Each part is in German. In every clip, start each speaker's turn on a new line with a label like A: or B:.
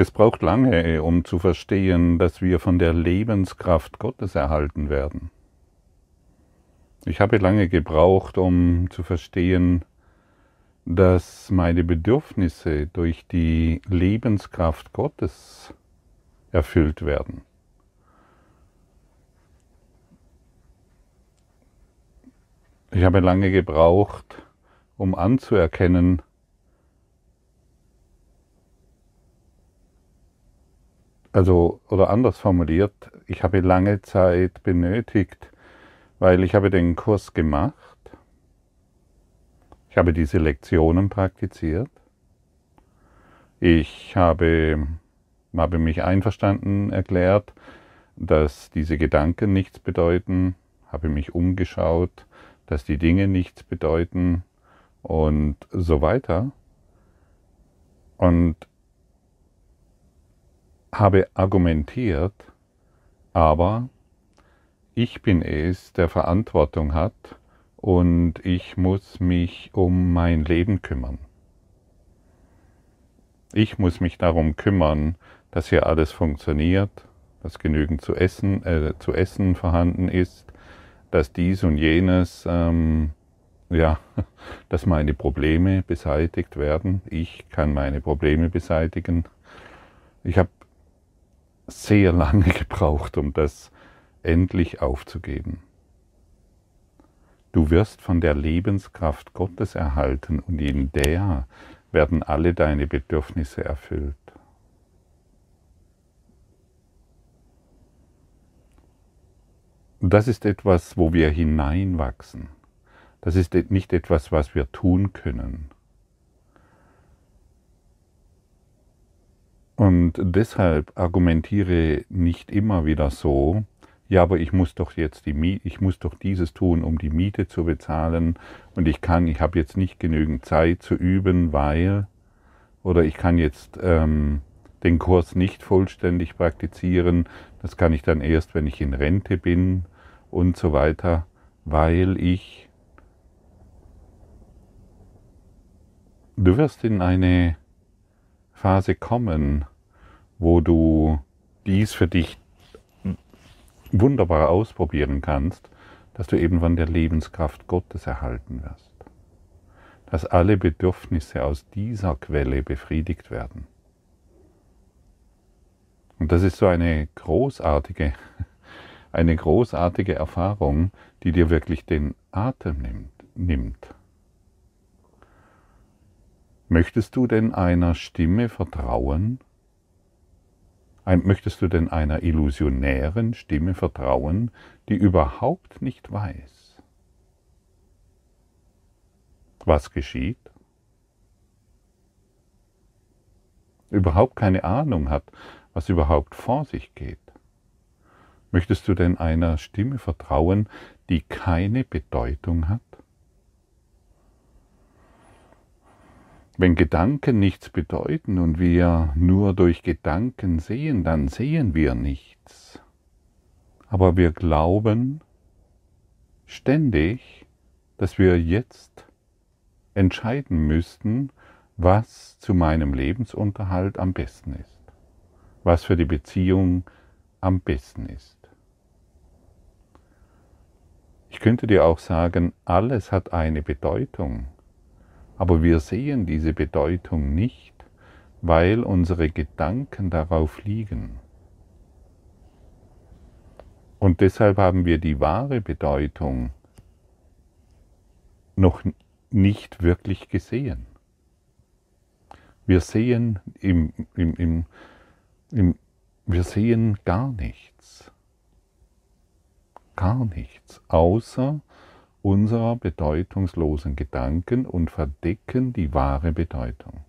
A: Es braucht lange, um zu verstehen, dass wir von der Lebenskraft Gottes erhalten werden. Ich habe lange gebraucht, um zu verstehen, dass meine Bedürfnisse durch die Lebenskraft Gottes erfüllt werden. Ich habe lange gebraucht, um anzuerkennen, also oder anders formuliert, ich habe lange Zeit benötigt, weil ich habe den Kurs gemacht, ich habe diese Lektionen praktiziert, ich habe, habe mich einverstanden erklärt, dass diese Gedanken nichts bedeuten, habe mich umgeschaut, dass die Dinge nichts bedeuten und so weiter. Und habe argumentiert, aber ich bin es, der Verantwortung hat und ich muss mich um mein Leben kümmern. Ich muss mich darum kümmern, dass hier alles funktioniert, dass genügend zu essen, äh, zu essen vorhanden ist, dass dies und jenes, ähm, ja, dass meine Probleme beseitigt werden. Ich kann meine Probleme beseitigen. Ich habe sehr lange gebraucht, um das endlich aufzugeben. Du wirst von der Lebenskraft Gottes erhalten und in der werden alle deine Bedürfnisse erfüllt. Das ist etwas, wo wir hineinwachsen. Das ist nicht etwas, was wir tun können. Und deshalb argumentiere nicht immer wieder so, ja, aber ich muss doch jetzt die Miete, ich muss doch dieses tun, um die Miete zu bezahlen. Und ich kann, ich habe jetzt nicht genügend Zeit zu üben, weil oder ich kann jetzt ähm, den Kurs nicht vollständig praktizieren, das kann ich dann erst, wenn ich in Rente bin und so weiter, weil ich du wirst in eine Phase kommen, wo du dies für dich wunderbar ausprobieren kannst, dass du eben von der Lebenskraft Gottes erhalten wirst. Dass alle Bedürfnisse aus dieser Quelle befriedigt werden. Und das ist so eine großartige, eine großartige Erfahrung, die dir wirklich den Atem nimmt. nimmt. Möchtest du denn einer Stimme vertrauen? Möchtest du denn einer illusionären Stimme vertrauen, die überhaupt nicht weiß, was geschieht? Überhaupt keine Ahnung hat, was überhaupt vor sich geht? Möchtest du denn einer Stimme vertrauen, die keine Bedeutung hat? Wenn Gedanken nichts bedeuten und wir nur durch Gedanken sehen, dann sehen wir nichts. Aber wir glauben ständig, dass wir jetzt entscheiden müssten, was zu meinem Lebensunterhalt am besten ist, was für die Beziehung am besten ist. Ich könnte dir auch sagen, alles hat eine Bedeutung. Aber wir sehen diese Bedeutung nicht, weil unsere Gedanken darauf liegen. Und deshalb haben wir die wahre Bedeutung noch nicht wirklich gesehen. Wir sehen, im, im, im, wir sehen gar nichts. Gar nichts, außer unserer bedeutungslosen Gedanken und verdecken die wahre Bedeutung.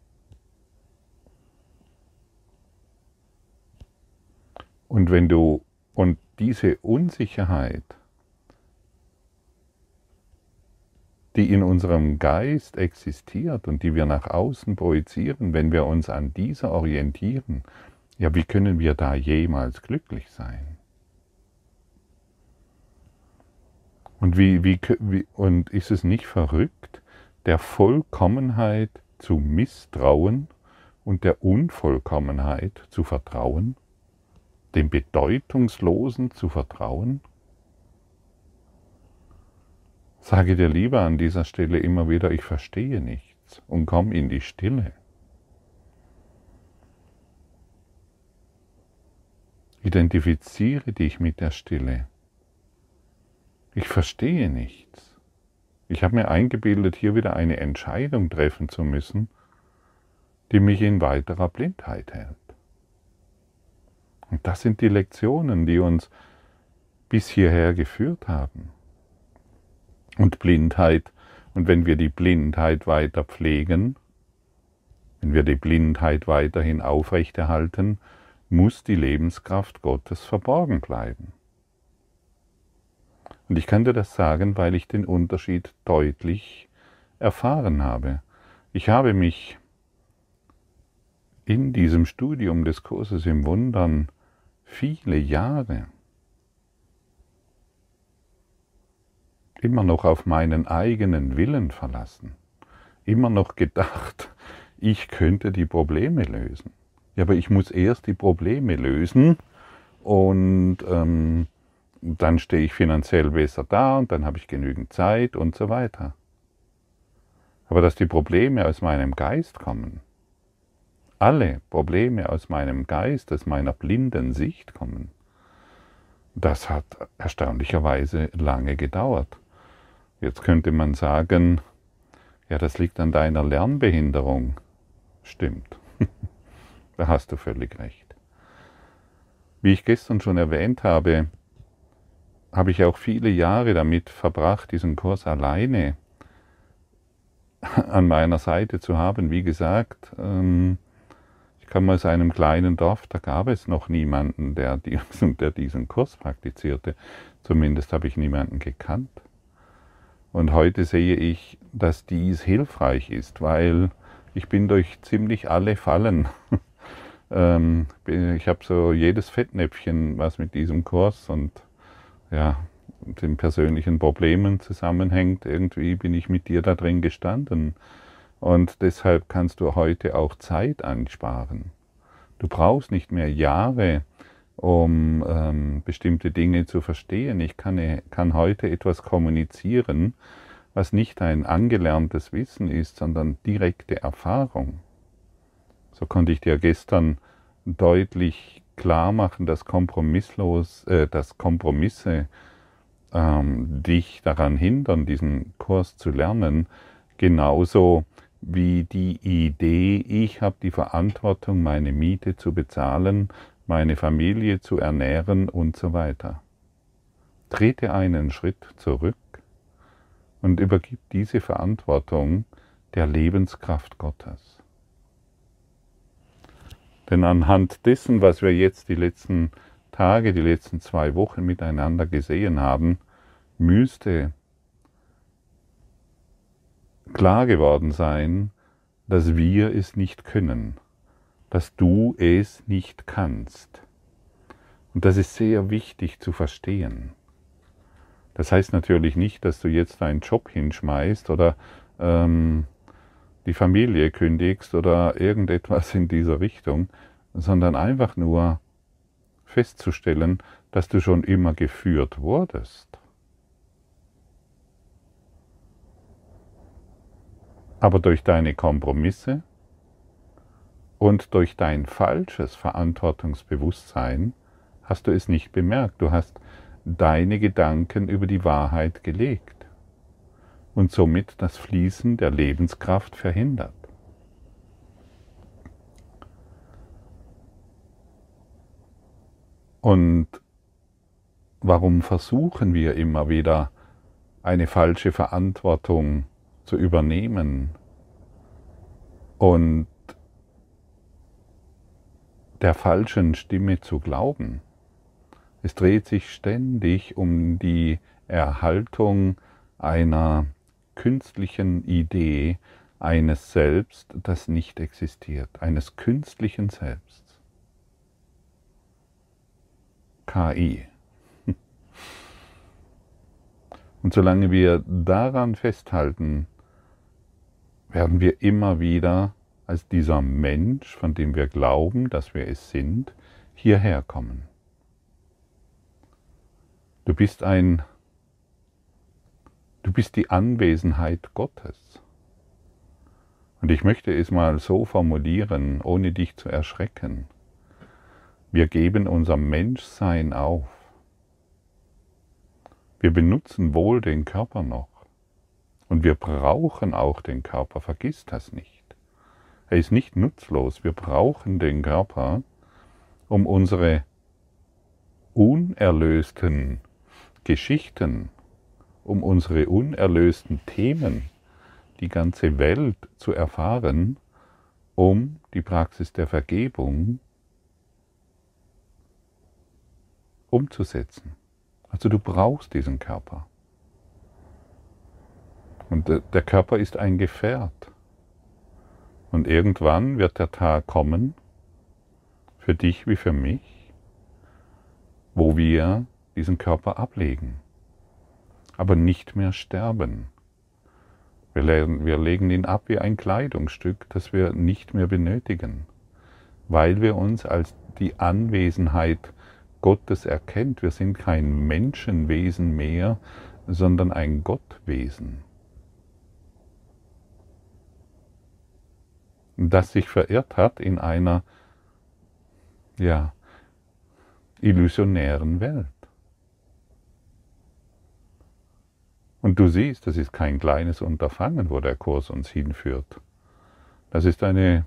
A: Und wenn du und diese Unsicherheit, die in unserem Geist existiert und die wir nach außen projizieren, wenn wir uns an dieser orientieren, ja, wie können wir da jemals glücklich sein? Und, wie, wie, wie, und ist es nicht verrückt, der Vollkommenheit zu misstrauen und der Unvollkommenheit zu vertrauen? Dem Bedeutungslosen zu vertrauen? Sage dir lieber an dieser Stelle immer wieder, ich verstehe nichts und komm in die Stille. Identifiziere dich mit der Stille. Ich verstehe nichts. Ich habe mir eingebildet, hier wieder eine Entscheidung treffen zu müssen, die mich in weiterer Blindheit hält. Und das sind die Lektionen, die uns bis hierher geführt haben. Und Blindheit, und wenn wir die Blindheit weiter pflegen, wenn wir die Blindheit weiterhin aufrechterhalten, muss die Lebenskraft Gottes verborgen bleiben. Und ich kann dir das sagen, weil ich den Unterschied deutlich erfahren habe. Ich habe mich in diesem Studium des Kurses im Wundern viele Jahre immer noch auf meinen eigenen Willen verlassen, immer noch gedacht, ich könnte die Probleme lösen. Ja, aber ich muss erst die Probleme lösen und ähm, dann stehe ich finanziell besser da und dann habe ich genügend Zeit und so weiter. Aber dass die Probleme aus meinem Geist kommen, alle Probleme aus meinem Geist, aus meiner blinden Sicht kommen, das hat erstaunlicherweise lange gedauert. Jetzt könnte man sagen, ja, das liegt an deiner Lernbehinderung. Stimmt. Da hast du völlig recht. Wie ich gestern schon erwähnt habe, habe ich auch viele Jahre damit verbracht, diesen Kurs alleine an meiner Seite zu haben. Wie gesagt, ähm, ich komme aus einem kleinen Dorf, da gab es noch niemanden, der diesen, Kurs praktizierte. Zumindest habe ich niemanden gekannt. Und heute sehe ich, dass dies hilfreich ist, weil ich bin durch ziemlich alle Fallen ähm, ich habe so jedes Fettnäpfchen, was mit diesem Kurs und ja, den persönlichen Problemen zusammenhängt. Irgendwie bin ich mit dir da drin gestanden. Und deshalb kannst du heute auch Zeit ansparen. Du brauchst nicht mehr Jahre, um ähm, bestimmte Dinge zu verstehen. Ich kann, kann heute etwas kommunizieren, was nicht ein angelerntes Wissen ist, sondern direkte Erfahrung. So konnte ich dir gestern deutlich klar machen, dass kompromisslos, äh, dass Kompromisse ähm, dich daran hindern, diesen Kurs zu lernen, genauso wie die Idee, ich habe die Verantwortung, meine Miete zu bezahlen, meine Familie zu ernähren und so weiter. Trete einen Schritt zurück und übergib diese Verantwortung der Lebenskraft Gottes. Denn anhand dessen, was wir jetzt die letzten Tage, die letzten zwei Wochen miteinander gesehen haben, müsste klar geworden sein, dass wir es nicht können, dass du es nicht kannst. Und das ist sehr wichtig zu verstehen. Das heißt natürlich nicht, dass du jetzt deinen Job hinschmeißt oder ähm, die Familie kündigst oder irgendetwas in dieser Richtung, sondern einfach nur festzustellen, dass du schon immer geführt wurdest. Aber durch deine Kompromisse und durch dein falsches Verantwortungsbewusstsein hast du es nicht bemerkt. Du hast deine Gedanken über die Wahrheit gelegt und somit das Fließen der Lebenskraft verhindert. Und warum versuchen wir immer wieder eine falsche Verantwortung zu übernehmen und der falschen Stimme zu glauben? Es dreht sich ständig um die Erhaltung einer künstlichen Idee eines Selbst, das nicht existiert, eines künstlichen Selbst. KI. Und solange wir daran festhalten, werden wir immer wieder als dieser Mensch, von dem wir glauben, dass wir es sind, hierher kommen. Du bist ein Du bist die Anwesenheit Gottes. Und ich möchte es mal so formulieren, ohne dich zu erschrecken. Wir geben unser Menschsein auf. Wir benutzen wohl den Körper noch. Und wir brauchen auch den Körper, vergiss das nicht. Er ist nicht nutzlos. Wir brauchen den Körper, um unsere unerlösten Geschichten, um unsere unerlösten Themen, die ganze Welt zu erfahren, um die Praxis der Vergebung umzusetzen. Also du brauchst diesen Körper. Und der Körper ist ein Gefährt. Und irgendwann wird der Tag kommen, für dich wie für mich, wo wir diesen Körper ablegen, aber nicht mehr sterben. Wir legen, wir legen ihn ab wie ein Kleidungsstück, das wir nicht mehr benötigen, weil wir uns als die Anwesenheit Gottes erkennt. Wir sind kein Menschenwesen mehr, sondern ein Gottwesen. Das sich verirrt hat in einer ja, illusionären Welt. Und du siehst, das ist kein kleines Unterfangen, wo der Kurs uns hinführt. Das ist eine,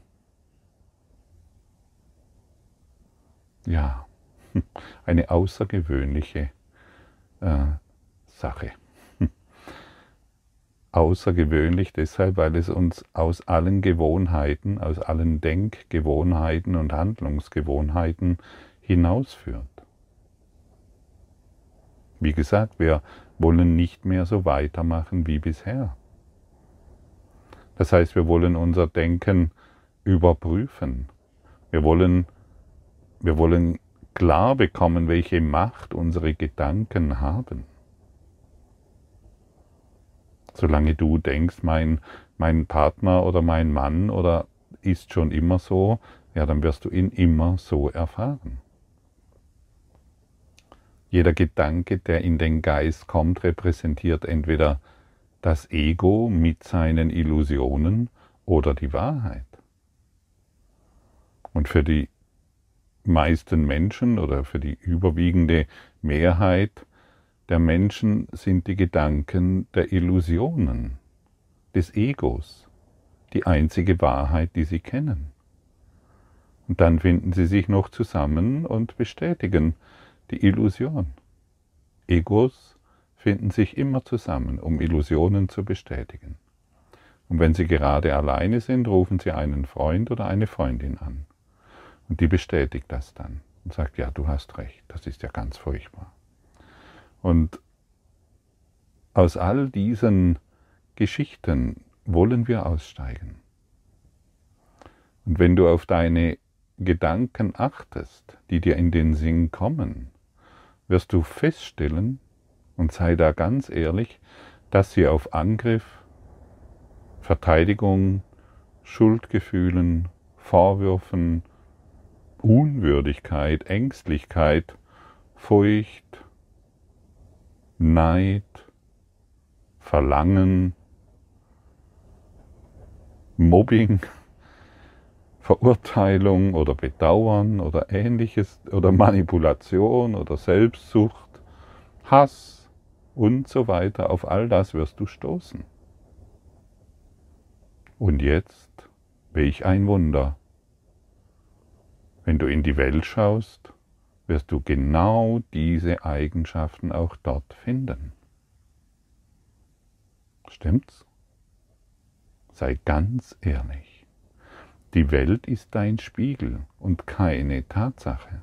A: ja, eine außergewöhnliche äh, Sache. Außergewöhnlich deshalb, weil es uns aus allen Gewohnheiten, aus allen Denkgewohnheiten und Handlungsgewohnheiten hinausführt. Wie gesagt, wir wollen nicht mehr so weitermachen wie bisher. Das heißt, wir wollen unser Denken überprüfen. Wir wollen, wir wollen klar bekommen, welche Macht unsere Gedanken haben. Solange du denkst, mein, mein Partner oder mein Mann oder ist schon immer so, ja, dann wirst du ihn immer so erfahren. Jeder Gedanke, der in den Geist kommt, repräsentiert entweder das Ego mit seinen Illusionen oder die Wahrheit. Und für die meisten Menschen oder für die überwiegende Mehrheit der Menschen sind die Gedanken der Illusionen, des Egos, die einzige Wahrheit, die sie kennen. Und dann finden sie sich noch zusammen und bestätigen die Illusion. Egos finden sich immer zusammen, um Illusionen zu bestätigen. Und wenn sie gerade alleine sind, rufen sie einen Freund oder eine Freundin an. Und die bestätigt das dann und sagt, ja, du hast recht, das ist ja ganz furchtbar. Und aus all diesen Geschichten wollen wir aussteigen. Und wenn du auf deine Gedanken achtest, die dir in den Sinn kommen, wirst du feststellen, und sei da ganz ehrlich, dass sie auf Angriff, Verteidigung, Schuldgefühlen, Vorwürfen, Unwürdigkeit, Ängstlichkeit, Furcht, Neid, Verlangen, Mobbing, Verurteilung oder Bedauern oder ähnliches oder Manipulation oder Selbstsucht, Hass und so weiter, auf all das wirst du stoßen. Und jetzt, welch ein Wunder, wenn du in die Welt schaust, wirst du genau diese Eigenschaften auch dort finden. Stimmt's? Sei ganz ehrlich. Die Welt ist dein Spiegel und keine Tatsache.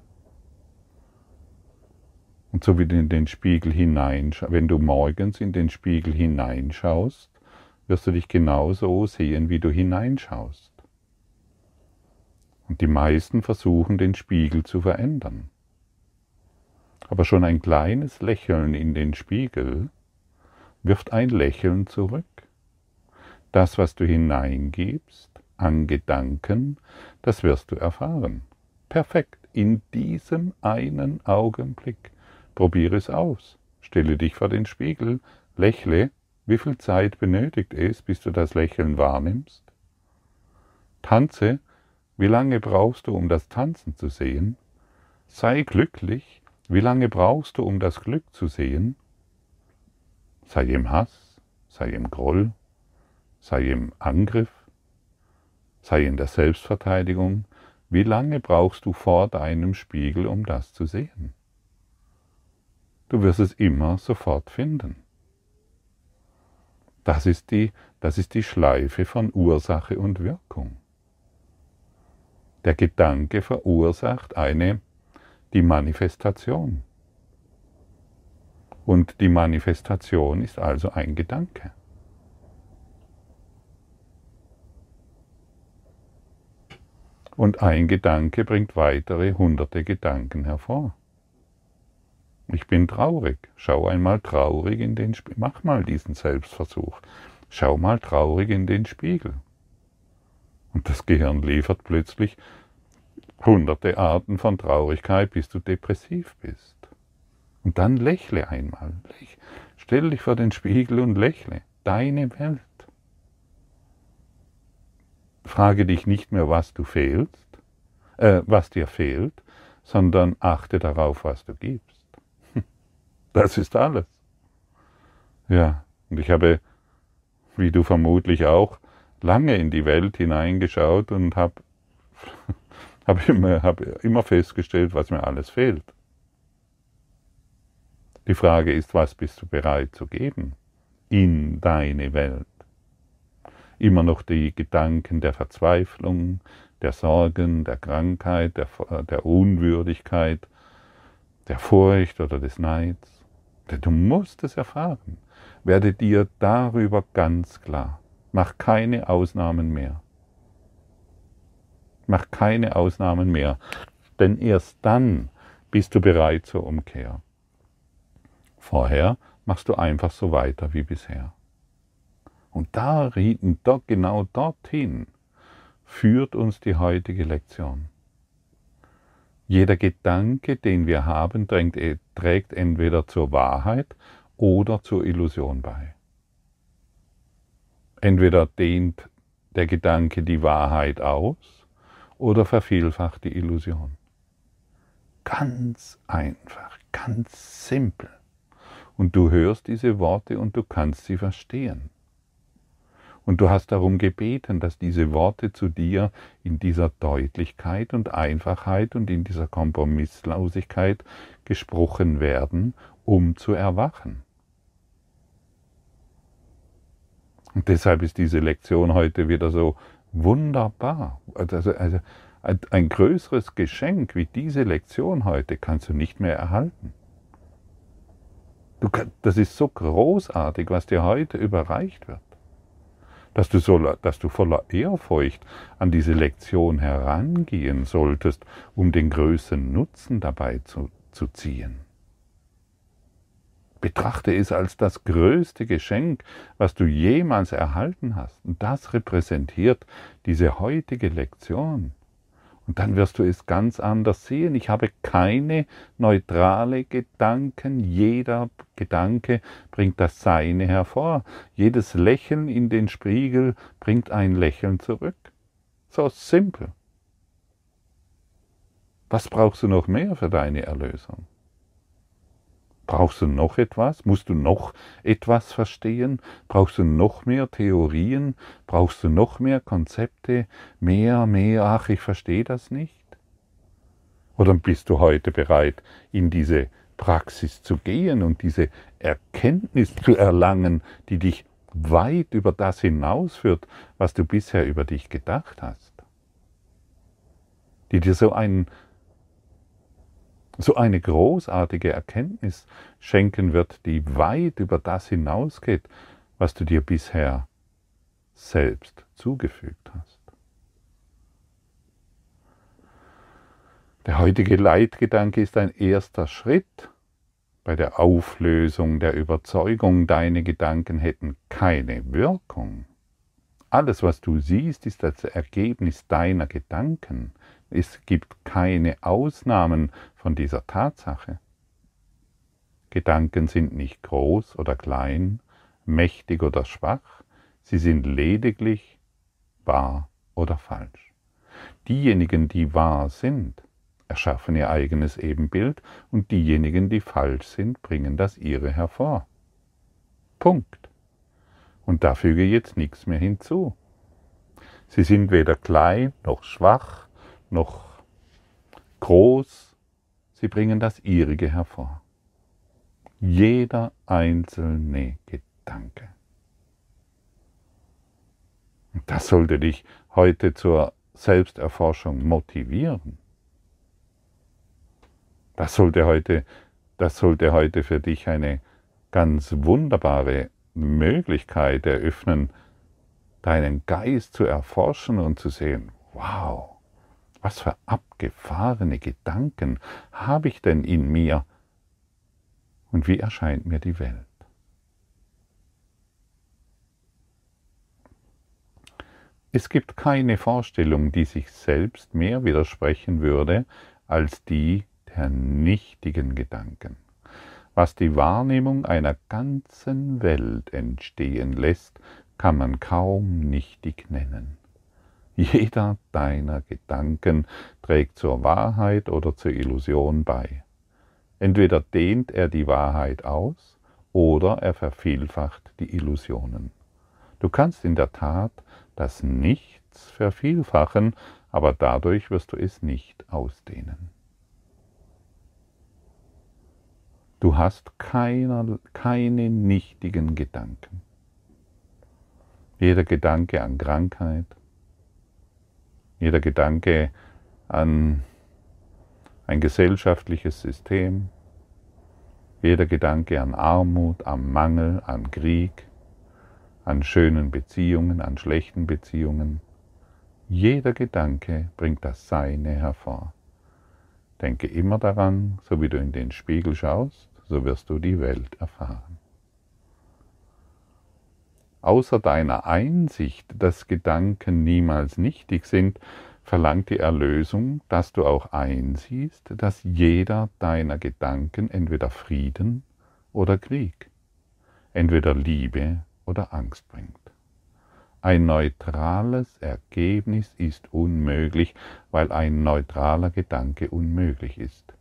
A: Und so wie du in den Spiegel hineinschaust, wenn du morgens in den Spiegel hineinschaust, wirst du dich genauso sehen, wie du hineinschaust. Und die meisten versuchen, den Spiegel zu verändern. Aber schon ein kleines Lächeln in den Spiegel wirft ein Lächeln zurück. Das, was du hineingibst, an Gedanken, das wirst du erfahren. Perfekt, in diesem einen Augenblick. Probiere es aus. Stelle dich vor den Spiegel, lächle. Wie viel Zeit benötigt es, bis du das Lächeln wahrnimmst? Tanze. Wie lange brauchst du, um das Tanzen zu sehen? Sei glücklich. Wie lange brauchst du, um das Glück zu sehen? Sei im Hass, sei im Groll, sei im Angriff, sei in der Selbstverteidigung. Wie lange brauchst du vor deinem Spiegel, um das zu sehen? Du wirst es immer sofort finden. Das ist die, das ist die Schleife von Ursache und Wirkung. Der Gedanke verursacht eine, die Manifestation. Und die Manifestation ist also ein Gedanke. Und ein Gedanke bringt weitere hunderte Gedanken hervor. Ich bin traurig. Schau einmal traurig in den Spiegel. Mach mal diesen Selbstversuch. Schau mal traurig in den Spiegel. Und das Gehirn liefert plötzlich hunderte Arten von Traurigkeit, bis du depressiv bist. Und dann lächle einmal. Stell dich vor den Spiegel und lächle. Deine Welt. Frage dich nicht mehr, was du fehlst, äh, was dir fehlt, sondern achte darauf, was du gibst. Das ist alles. Ja, und ich habe, wie du vermutlich auch, lange in die Welt hineingeschaut und habe hab immer, hab immer festgestellt, was mir alles fehlt. Die Frage ist, was bist du bereit zu geben in deine Welt? Immer noch die Gedanken der Verzweiflung, der Sorgen, der Krankheit, der, der Unwürdigkeit, der Furcht oder des Neids. Du musst es erfahren. Werde dir darüber ganz klar. Mach keine Ausnahmen mehr. Mach keine Ausnahmen mehr. Denn erst dann bist du bereit zur Umkehr. Vorher machst du einfach so weiter wie bisher. Und da, genau dorthin führt uns die heutige Lektion. Jeder Gedanke, den wir haben, e, trägt entweder zur Wahrheit oder zur Illusion bei. Entweder dehnt der Gedanke die Wahrheit aus oder vervielfacht die Illusion. Ganz einfach, ganz simpel. Und du hörst diese Worte und du kannst sie verstehen. Und du hast darum gebeten, dass diese Worte zu dir in dieser Deutlichkeit und Einfachheit und in dieser Kompromisslosigkeit gesprochen werden, um zu erwachen. Und deshalb ist diese Lektion heute wieder so wunderbar. Also, also ein größeres Geschenk wie diese Lektion heute kannst du nicht mehr erhalten. Du, das ist so großartig, was dir heute überreicht wird dass du, so, dass du voller Ehrfurcht an diese Lektion herangehen solltest, um den größten Nutzen dabei zu, zu ziehen. Betrachte es als das größte Geschenk, was du jemals erhalten hast. Und das repräsentiert diese heutige Lektion. Und dann wirst du es ganz anders sehen. Ich habe keine neutrale Gedanken. Jeder Gedanke bringt das Seine hervor. Jedes Lächeln in den Spiegel bringt ein Lächeln zurück. So simpel. Was brauchst du noch mehr für deine Erlösung? Brauchst du noch etwas? Musst du noch etwas verstehen? Brauchst du noch mehr Theorien? Brauchst du noch mehr Konzepte? Mehr, mehr, ach, ich verstehe das nicht? Oder bist du heute bereit, in diese Praxis zu gehen und diese Erkenntnis zu erlangen, die dich weit über das hinausführt, was du bisher über dich gedacht hast? Die dir so einen so eine großartige Erkenntnis schenken wird, die weit über das hinausgeht, was du dir bisher selbst zugefügt hast. Der heutige Leitgedanke ist ein erster Schritt bei der Auflösung der Überzeugung, deine Gedanken hätten keine Wirkung. Alles, was du siehst, ist das Ergebnis deiner Gedanken. Es gibt keine Ausnahmen von dieser Tatsache. Gedanken sind nicht groß oder klein, mächtig oder schwach, sie sind lediglich wahr oder falsch. Diejenigen, die wahr sind, erschaffen ihr eigenes Ebenbild und diejenigen, die falsch sind, bringen das ihre hervor. Punkt. Und da füge jetzt nichts mehr hinzu. Sie sind weder klein noch schwach noch groß, sie bringen das ihrige hervor. Jeder einzelne Gedanke. Das sollte dich heute zur Selbsterforschung motivieren. Das sollte heute, das sollte heute für dich eine ganz wunderbare Möglichkeit eröffnen, deinen Geist zu erforschen und zu sehen, wow, was für abgefahrene Gedanken habe ich denn in mir und wie erscheint mir die Welt? Es gibt keine Vorstellung, die sich selbst mehr widersprechen würde als die der nichtigen Gedanken. Was die Wahrnehmung einer ganzen Welt entstehen lässt, kann man kaum nichtig nennen. Jeder deiner Gedanken trägt zur Wahrheit oder zur Illusion bei. Entweder dehnt er die Wahrheit aus oder er vervielfacht die Illusionen. Du kannst in der Tat das Nichts vervielfachen, aber dadurch wirst du es nicht ausdehnen. Du hast keiner, keine nichtigen Gedanken. Jeder Gedanke an Krankheit, jeder Gedanke an ein gesellschaftliches System, jeder Gedanke an Armut, an Mangel, an Krieg, an schönen Beziehungen, an schlechten Beziehungen. Jeder Gedanke bringt das Seine hervor. Denke immer daran, so wie du in den Spiegel schaust, so wirst du die Welt erfahren. Außer deiner Einsicht, dass Gedanken niemals nichtig sind, verlangt die Erlösung, dass du auch einsiehst, dass jeder deiner Gedanken entweder Frieden oder Krieg, entweder Liebe oder Angst bringt. Ein neutrales Ergebnis ist unmöglich, weil ein neutraler Gedanke unmöglich ist.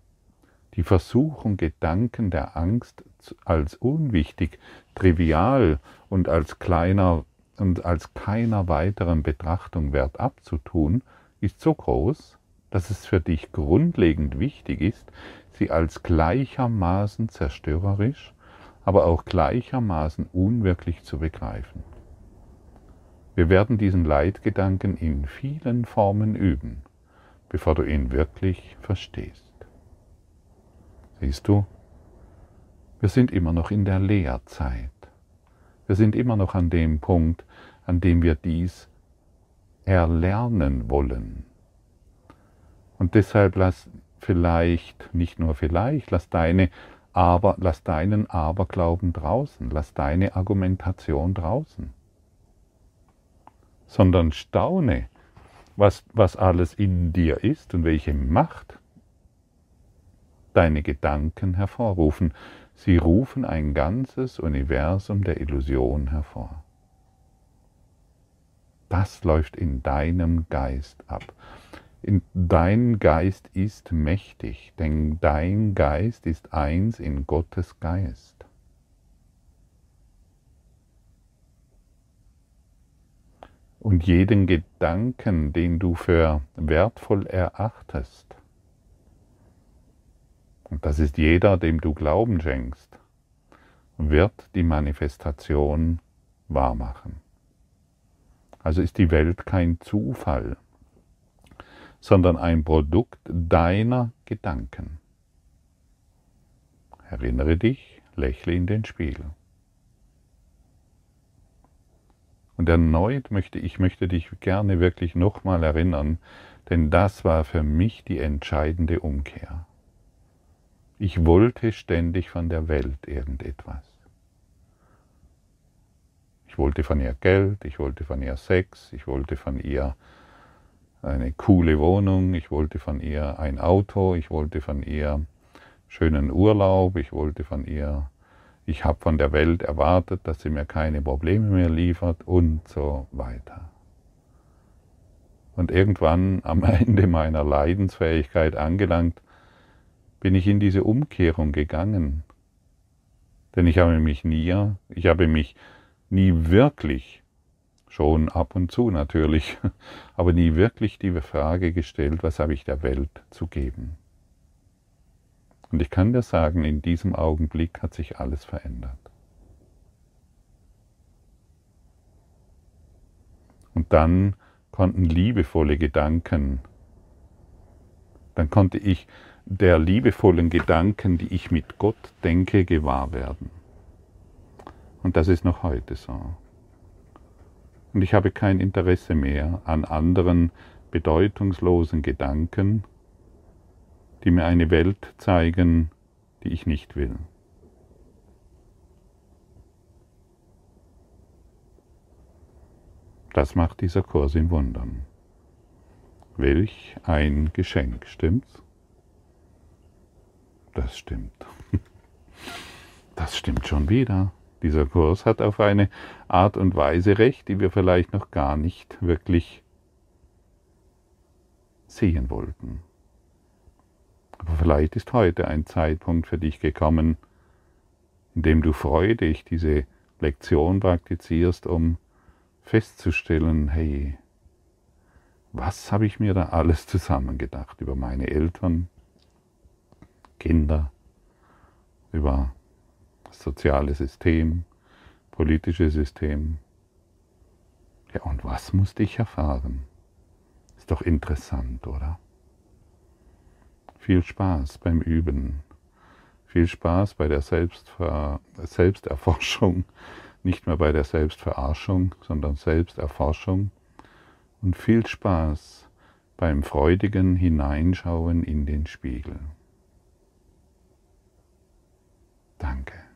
A: Die Versuchung, Gedanken der Angst als unwichtig, trivial und als kleiner und als keiner weiteren Betrachtung wert abzutun, ist so groß, dass es für dich grundlegend wichtig ist, sie als gleichermaßen zerstörerisch aber auch gleichermaßen unwirklich zu begreifen. Wir werden diesen Leitgedanken in vielen Formen üben, bevor du ihn wirklich verstehst. Siehst du, wir sind immer noch in der Lehrzeit. Wir sind immer noch an dem Punkt, an dem wir dies erlernen wollen. Und deshalb lass vielleicht, nicht nur vielleicht, lass deine aber lass deinen Aberglauben draußen, lass deine Argumentation draußen, sondern staune, was, was alles in dir ist und welche Macht deine Gedanken hervorrufen. Sie rufen ein ganzes Universum der Illusion hervor. Das läuft in deinem Geist ab dein Geist ist mächtig, denn dein Geist ist eins in Gottes Geist. Und jeden Gedanken, den du für wertvoll erachtest, und das ist jeder, dem du Glauben schenkst, wird die Manifestation wahrmachen. Also ist die Welt kein Zufall sondern ein Produkt deiner Gedanken. Erinnere dich, lächle in den Spiegel. Und erneut möchte ich möchte dich gerne wirklich nochmal erinnern, denn das war für mich die entscheidende Umkehr. Ich wollte ständig von der Welt irgendetwas. Ich wollte von ihr Geld, ich wollte von ihr Sex, ich wollte von ihr eine coole Wohnung, ich wollte von ihr ein Auto, ich wollte von ihr schönen Urlaub, ich wollte von ihr, ich habe von der Welt erwartet, dass sie mir keine Probleme mehr liefert und so weiter. Und irgendwann am Ende meiner Leidensfähigkeit angelangt, bin ich in diese Umkehrung gegangen. Denn ich habe mich nie, ich habe mich nie wirklich, schon ab und zu natürlich, aber nie wirklich die Frage gestellt, was habe ich der Welt zu geben. Und ich kann dir sagen, in diesem Augenblick hat sich alles verändert. Und dann konnten liebevolle Gedanken, dann konnte ich der liebevollen Gedanken, die ich mit Gott denke, gewahr werden. Und das ist noch heute so. Und ich habe kein Interesse mehr an anderen bedeutungslosen Gedanken, die mir eine Welt zeigen, die ich nicht will. Das macht dieser Kurs in Wundern. Welch ein Geschenk, stimmt's? Das stimmt. Das stimmt schon wieder. Dieser Kurs hat auf eine Art und Weise recht, die wir vielleicht noch gar nicht wirklich sehen wollten. Aber vielleicht ist heute ein Zeitpunkt für dich gekommen, in dem du freudig diese Lektion praktizierst, um festzustellen, hey, was habe ich mir da alles zusammengedacht über meine Eltern, Kinder, über das soziale System, politische System. Ja, und was musste ich erfahren? Ist doch interessant, oder? Viel Spaß beim Üben. Viel Spaß bei der Selbstver Selbsterforschung. Nicht mehr bei der Selbstverarschung, sondern Selbsterforschung. Und viel Spaß beim freudigen Hineinschauen in den Spiegel. Danke.